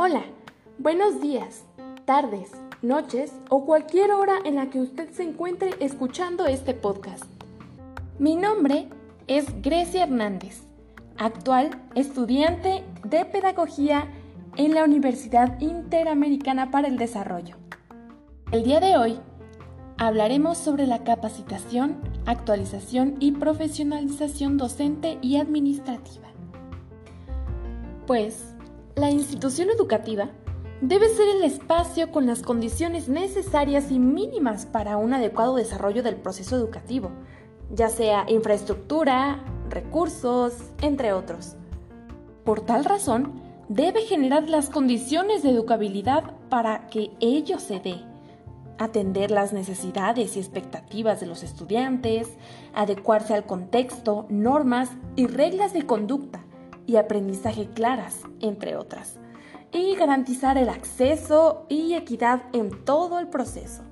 Hola, buenos días, tardes, noches o cualquier hora en la que usted se encuentre escuchando este podcast. Mi nombre es Grecia Hernández, actual estudiante de Pedagogía en la Universidad Interamericana para el Desarrollo. El día de hoy hablaremos sobre la capacitación, actualización y profesionalización docente y administrativa. Pues, la institución educativa debe ser el espacio con las condiciones necesarias y mínimas para un adecuado desarrollo del proceso educativo, ya sea infraestructura, recursos, entre otros. Por tal razón, debe generar las condiciones de educabilidad para que ello se dé. Atender las necesidades y expectativas de los estudiantes, adecuarse al contexto, normas y reglas de conducta, y aprendizaje claras, entre otras, y garantizar el acceso y equidad en todo el proceso.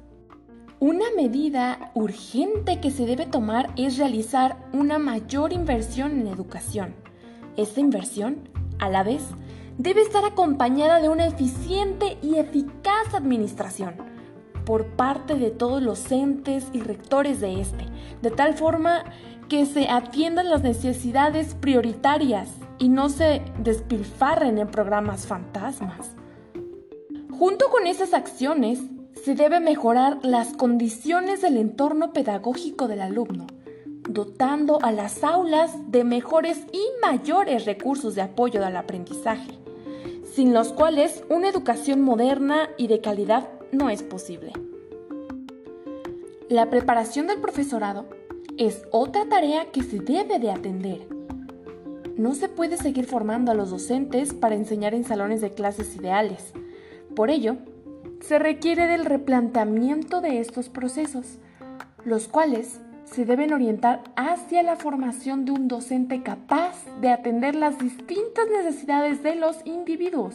Una medida urgente que se debe tomar es realizar una mayor inversión en educación. Esta inversión, a la vez, debe estar acompañada de una eficiente y eficaz administración por parte de todos los entes y rectores de este, de tal forma que se atiendan las necesidades prioritarias y no se despilfarren en programas fantasmas. Junto con esas acciones, se debe mejorar las condiciones del entorno pedagógico del alumno, dotando a las aulas de mejores y mayores recursos de apoyo al aprendizaje, sin los cuales una educación moderna y de calidad no es posible. La preparación del profesorado es otra tarea que se debe de atender no se puede seguir formando a los docentes para enseñar en salones de clases ideales. Por ello, se requiere del replanteamiento de estos procesos, los cuales se deben orientar hacia la formación de un docente capaz de atender las distintas necesidades de los individuos,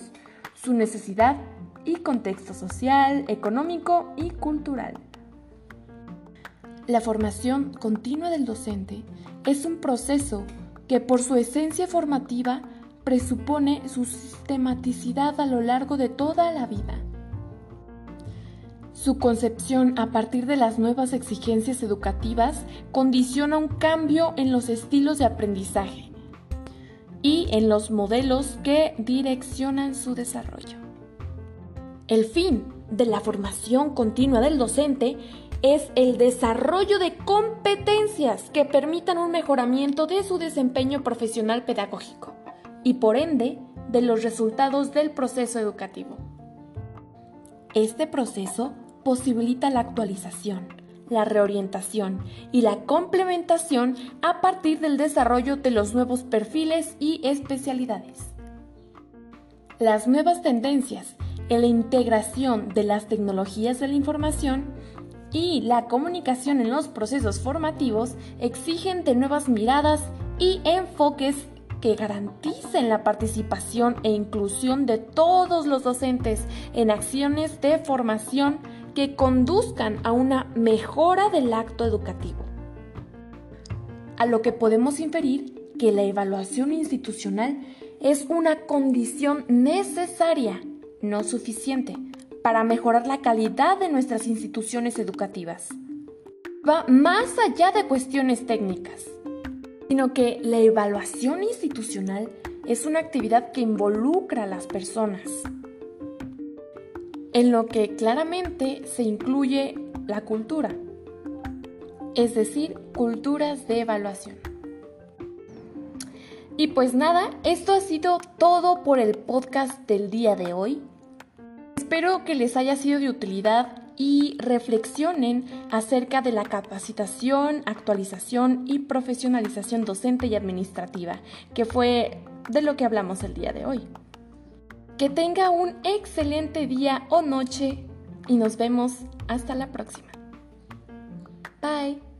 su necesidad y contexto social, económico y cultural. La formación continua del docente es un proceso que por su esencia formativa presupone su sistematicidad a lo largo de toda la vida. Su concepción a partir de las nuevas exigencias educativas condiciona un cambio en los estilos de aprendizaje y en los modelos que direccionan su desarrollo. El fin de la formación continua del docente es el desarrollo de competencias que permitan un mejoramiento de su desempeño profesional pedagógico y por ende de los resultados del proceso educativo. Este proceso posibilita la actualización, la reorientación y la complementación a partir del desarrollo de los nuevos perfiles y especialidades. Las nuevas tendencias en la integración de las tecnologías de la información y la comunicación en los procesos formativos exigen de nuevas miradas y enfoques que garanticen la participación e inclusión de todos los docentes en acciones de formación que conduzcan a una mejora del acto educativo. A lo que podemos inferir que la evaluación institucional es una condición necesaria, no suficiente, para mejorar la calidad de nuestras instituciones educativas. Va más allá de cuestiones técnicas, sino que la evaluación institucional es una actividad que involucra a las personas, en lo que claramente se incluye la cultura, es decir, culturas de evaluación. Y pues nada, esto ha sido todo por el podcast del día de hoy. Espero que les haya sido de utilidad y reflexionen acerca de la capacitación, actualización y profesionalización docente y administrativa, que fue de lo que hablamos el día de hoy. Que tenga un excelente día o noche y nos vemos hasta la próxima. Bye.